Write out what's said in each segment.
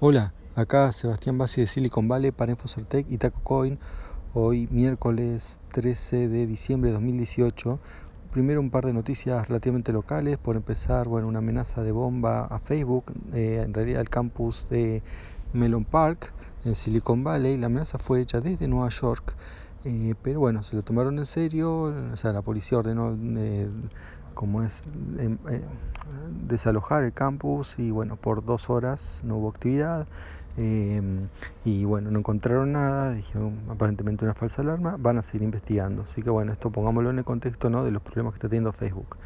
Hola, acá Sebastián Bassi de Silicon Valley para InfoCertec y TacoCoin. Hoy miércoles 13 de diciembre de 2018. Primero un par de noticias relativamente locales. Por empezar, bueno, una amenaza de bomba a Facebook, eh, en realidad al campus de Melon Park en Silicon Valley. La amenaza fue hecha desde Nueva York. Eh, pero bueno, se lo tomaron en serio, o sea, la policía ordenó eh, como es em, eh, desalojar el campus y bueno, por dos horas no hubo actividad em, y bueno, no encontraron nada, dijeron aparentemente una falsa alarma, van a seguir investigando. Así que bueno, esto pongámoslo en el contexto ¿no? de los problemas que está teniendo Facebook.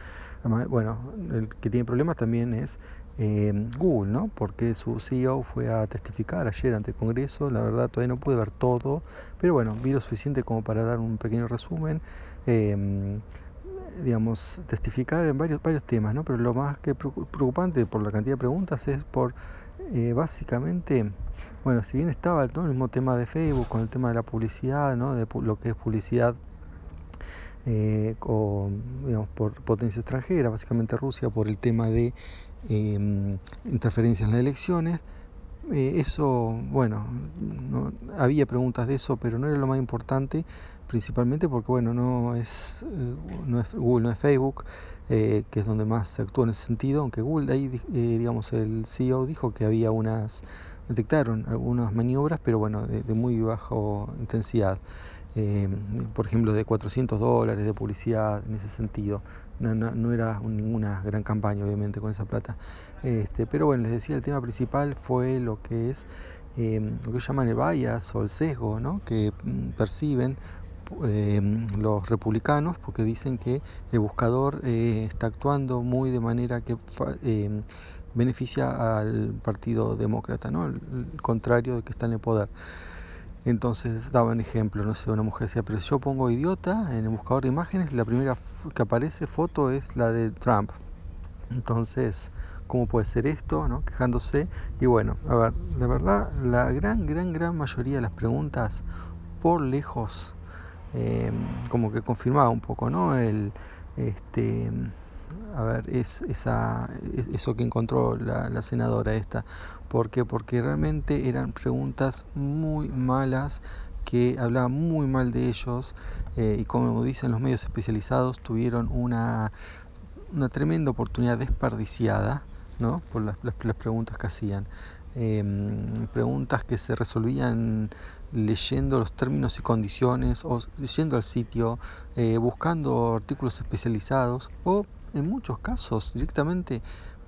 Además, bueno, el que tiene problemas también es em, Google, ¿no? Porque su CEO fue a testificar ayer ante el Congreso, la verdad todavía no pude ver todo, pero bueno, vi lo suficiente como para dar un pequeño resumen digamos, testificar en varios, varios temas, ¿no? Pero lo más que preocupante por la cantidad de preguntas es por, eh, básicamente, bueno, si bien estaba todo el mismo tema de Facebook, con el tema de la publicidad, ¿no? De lo que es publicidad eh, o, digamos, por potencia extranjera, básicamente Rusia, por el tema de eh, interferencias en las elecciones, eh, eso, bueno, no, había preguntas de eso, pero no era lo más importante, principalmente porque, bueno, no es, eh, no es Google, no es Facebook, eh, que es donde más se actúa en ese sentido, aunque Google, ahí, digamos, el CEO dijo que había unas, detectaron algunas maniobras, pero bueno, de, de muy baja intensidad eh, por ejemplo, de 400 dólares de publicidad en ese sentido. No, no, no, era ninguna gran campaña, obviamente, con esa plata. Este, pero bueno, les decía, el tema principal fue lo que es eh, lo que llaman el bias o el sesgo, ¿no? que mm, perciben eh, los republicanos porque dicen que el buscador eh, está actuando muy de manera que eh, beneficia al Partido Demócrata, ¿no? el, contrario de que está en el poder. Entonces daban ejemplo, no sé, una mujer decía, pero si yo pongo idiota en el buscador de imágenes, la primera que aparece foto es la de Trump. Entonces, ¿cómo puede ser esto? ¿no? Quejándose. Y bueno, a ver, la verdad, la gran, gran, gran mayoría de las preguntas, por lejos, eh, como que confirmaba un poco, ¿no? El, este, a ver, es esa, eso que encontró la, senadora esta. ¿Por qué? Porque realmente eran preguntas muy malas que hablaban muy mal de ellos eh, y como dicen los medios especializados tuvieron una, una tremenda oportunidad desperdiciada ¿no? por las, preguntas que hacían. Eh, preguntas que se resolvían leyendo los términos y condiciones o yendo al sitio, eh, buscando artículos especializados o en muchos casos directamente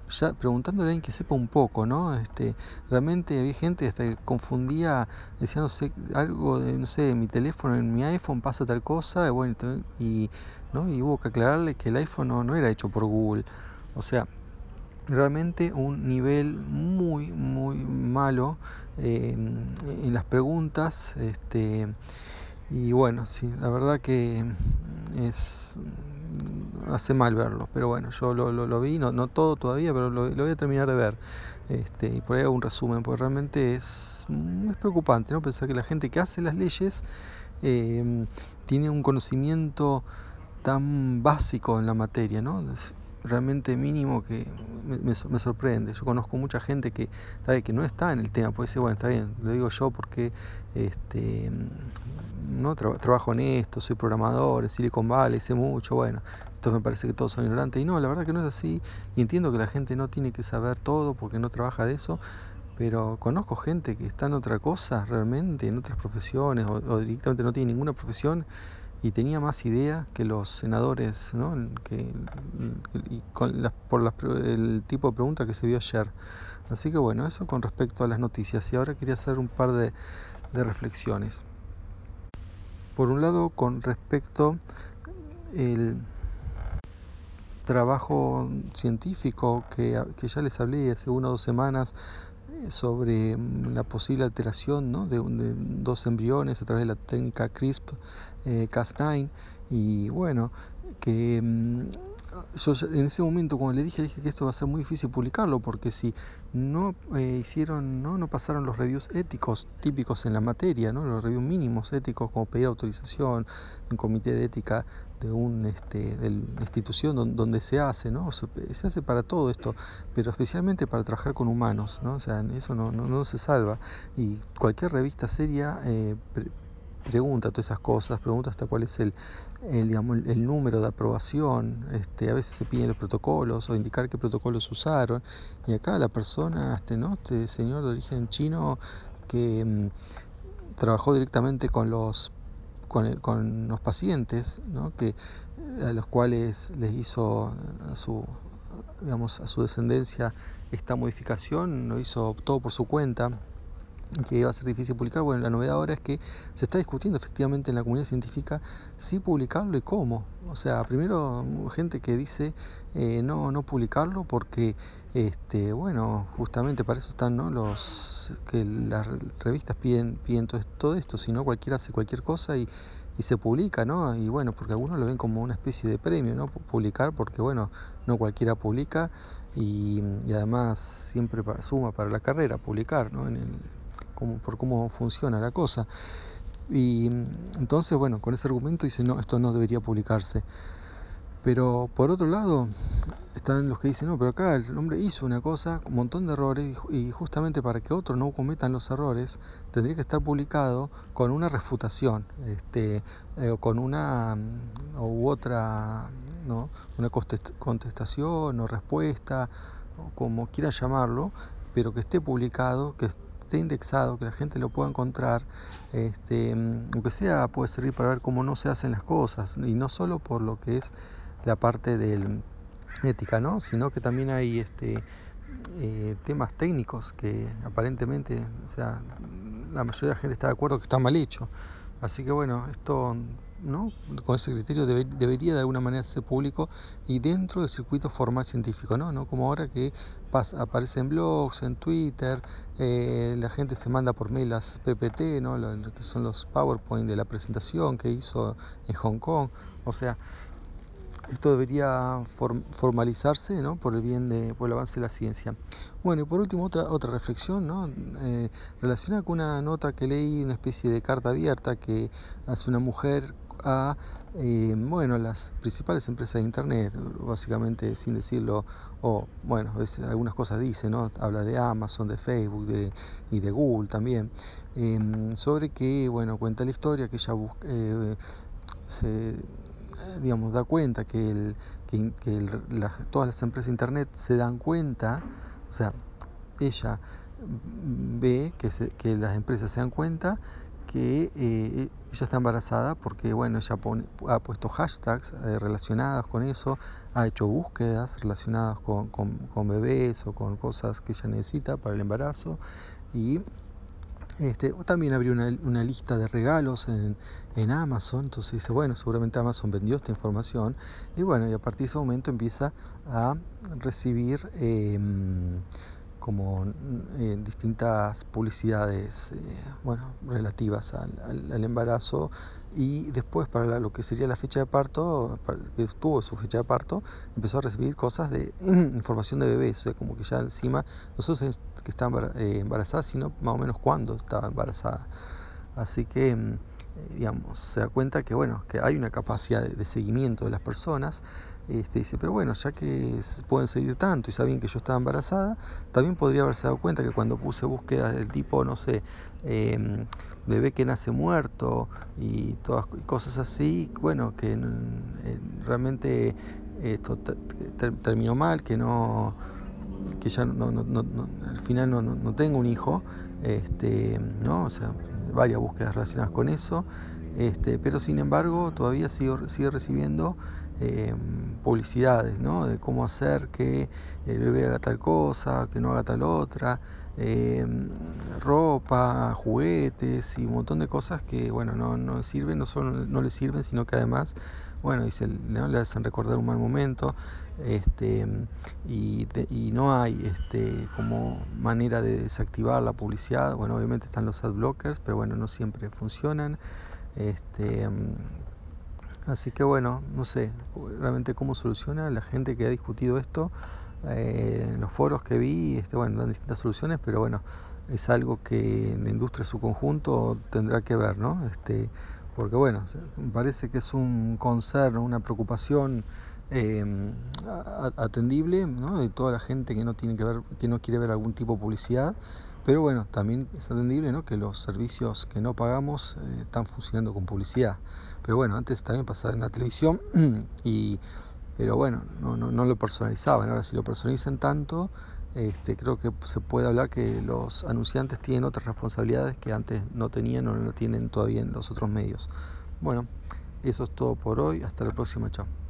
ya preguntándole a alguien que sepa un poco, ¿no? Este, realmente había gente que confundía, decía, no sé, algo de, no sé, mi teléfono, en mi iPhone pasa tal cosa, y bueno, y, ¿no? y hubo que aclararle que el iPhone no, no era hecho por Google. O sea, realmente un nivel muy, muy malo eh, en las preguntas, este, y bueno, sí, la verdad que es hace mal verlo, pero bueno, yo lo, lo, lo vi, no, no, todo todavía, pero lo, voy a terminar de ver. Este, y por ahí hago un resumen, porque realmente es, es preocupante ¿no? pensar que la gente que hace las leyes eh, tiene un conocimiento tan básico en la materia, ¿no? Realmente mínimo que me, me, sorprende. Yo conozco mucha gente que, ¿sabe? que no está en el tema, puede decir, bueno, está bien, lo digo yo porque este, no tra trabajo en esto, soy programador, en Silicon Valley, sé mucho, bueno, entonces me parece que todos son ignorantes. Y no, la verdad que no es así. Y entiendo que la gente no tiene que saber todo porque no trabaja de eso, pero conozco gente que está en otra cosa realmente, en otras profesiones, o, o directamente no tiene ninguna profesión y tenía más idea que los senadores, ¿no? que, y con las, por las, el tipo de pregunta que se vio ayer. Así que bueno, eso con respecto a las noticias. Y ahora quería hacer un par de, de reflexiones. Por un lado, con respecto el trabajo científico que, que ya les hablé hace una o dos semanas sobre la posible alteración ¿no? de, dos embriones a través de la técnica CRISP-Cas9 eh, y bueno, que yo en ese momento cuando le dije, dije que esto va a ser muy difícil publicarlo, porque si no eh, hicieron, ¿no? no pasaron los reviews éticos típicos en la materia, ¿no? los reviews mínimos éticos como pedir autorización, un comité de ética de, un, este, de la institución donde, se hace, ¿no? Se, hace para todo esto, pero especialmente para trabajar con humanos, ¿no? o sea, eso no, no, no se salva. Y cualquier revista seria eh, pregunta todas esas cosas, pregunta hasta cuál es el, el, digamos, el número de aprobación, este, a veces se piden los protocolos o indicar qué protocolos usaron, y acá la persona, este, ¿no? este señor de origen chino que mm, trabajó directamente con los con, con los pacientes, ¿no? que, a los cuales les hizo a su, digamos, a su descendencia esta modificación, lo hizo todo por su cuenta, que iba a ser difícil publicar. Bueno, la novedad ahora es que se está discutiendo efectivamente en la comunidad científica si publicarlo y cómo. O sea, primero gente que dice eh, no, no publicarlo porque, este, bueno, justamente para eso están ¿no? los que las revistas piden, piden todo, esto, si no cualquiera hace cualquier cosa y, y se publica, ¿no? Y bueno, porque algunos lo ven como una especie de premio, ¿no? Publicar, porque bueno, no cualquiera publica y, y además siempre suma para la carrera publicar, ¿no? En el, por cómo funciona la cosa. Y entonces, bueno, con ese argumento dice, no, esto no debería publicarse. Pero por otro lado, están los que dicen, no, pero acá el hombre hizo una cosa, un montón de errores, y justamente para que otros no cometan los errores, tendría que estar publicado con una refutación, este, eh, o con una mm, u otra, ¿no? una contestación o respuesta, como quieran llamarlo, pero que esté publicado, que indexado, que la gente lo pueda encontrar, este, aunque sea puede servir para ver cómo no se hacen las cosas, y no solo por lo que es la parte del ética, ¿no? sino que también hay este, eh, temas técnicos que aparentemente, o sea, la mayoría de la gente está de acuerdo que está mal hecho. Así que bueno, esto ¿no? con ese criterio debería de alguna manera ser público y dentro del circuito formal científico, ¿no? ¿No? Como ahora que pasa, aparece en blogs, en Twitter, eh, la gente se manda por mail las PPT, ¿no? Lo, que son los PowerPoint de la presentación que hizo en Hong Kong. O sea, esto debería formalizarse ¿no? por el bien de por el avance de la ciencia. Bueno, y por último otra otra reflexión ¿no? Eh, relacionada con una nota que leí, una especie de carta abierta que hace una mujer a eh, bueno, las principales empresas de Internet, básicamente sin decirlo, o bueno, veces algunas cosas dice, ¿no? habla de Amazon, de Facebook de, y de Google también, em, sobre que, bueno, cuenta la historia que ella eh, se digamos, da cuenta que, el, que, todas las empresas de Internet se dan cuenta, o sea, ella ve que, que las empresas se dan cuenta que eh, ella está embarazada porque bueno ella ha puesto hashtags eh, relacionados con eso ha hecho búsquedas relacionadas con, bebés o con cosas que ella necesita para el embarazo y este, también abrió una, lista de regalos en, en, Amazon, entonces dice, bueno, seguramente Amazon vendió esta información y bueno, y a partir de ese momento empieza a recibir em, como eh, distintas publicidades eh, bueno, relativas al, embarazo y después para lo que sería la fecha de parto, que tuvo su fecha de parto, empezó a recibir cosas de información de bebés, o sea, como que ya encima nosotros que está eh, embarazada, sino más o menos cuándo estaba embarazada. Así que mm, digamos, se da cuenta que bueno, que hay una capacidad de, seguimiento de las personas, este, dice, pero bueno, ya que pueden seguir tanto y saben que yo estaba embarazada, también podría haberse dado cuenta que cuando puse búsquedas del tipo, no sé, em, bebé que nace muerto y todas cosas así, bueno, que realmente esto terminó mal, que no que ya no, al final no, no, tengo un hijo, este, ¿no? O sea, varias búsquedas relacionadas con eso, este, pero sin embargo todavía sigo, sigue recibiendo eh, publicidades, ¿no? De cómo hacer que el bebé haga tal cosa, que no haga tal otra, eh, ropa, juguetes y un montón de cosas que, bueno, no, no sirven, no solo no le sirven, sino que además, bueno, dice, ¿no? le hacen recordar un mal momento, este, y, y no hay este, como manera de desactivar la publicidad, bueno, obviamente están los ad blockers, pero bueno, no siempre funcionan. Este, Así que bueno, no sé realmente cómo soluciona la gente que ha discutido esto. Eh, en los foros que vi, este, bueno, dan distintas soluciones, pero bueno, es algo que en la industria en su conjunto tendrá que ver, ¿no? Este, porque bueno, parece que es un concerno, una preocupación eh, atendible, ¿no? De toda la gente que no tiene que ver, que no quiere ver algún tipo de publicidad pero bueno, también es atendible ¿no? que los servicios que no pagamos eh, están funcionando con publicidad. Pero bueno, antes también pasaba en la televisión, y, pero bueno, no, no, no lo personalizaban. Ahora si lo personalizan tanto, este, creo que se puede hablar que los anunciantes tienen otras responsabilidades que antes no tenían o no tienen todavía en los otros medios. Bueno, eso es todo por hoy. Hasta la próxima. Chao.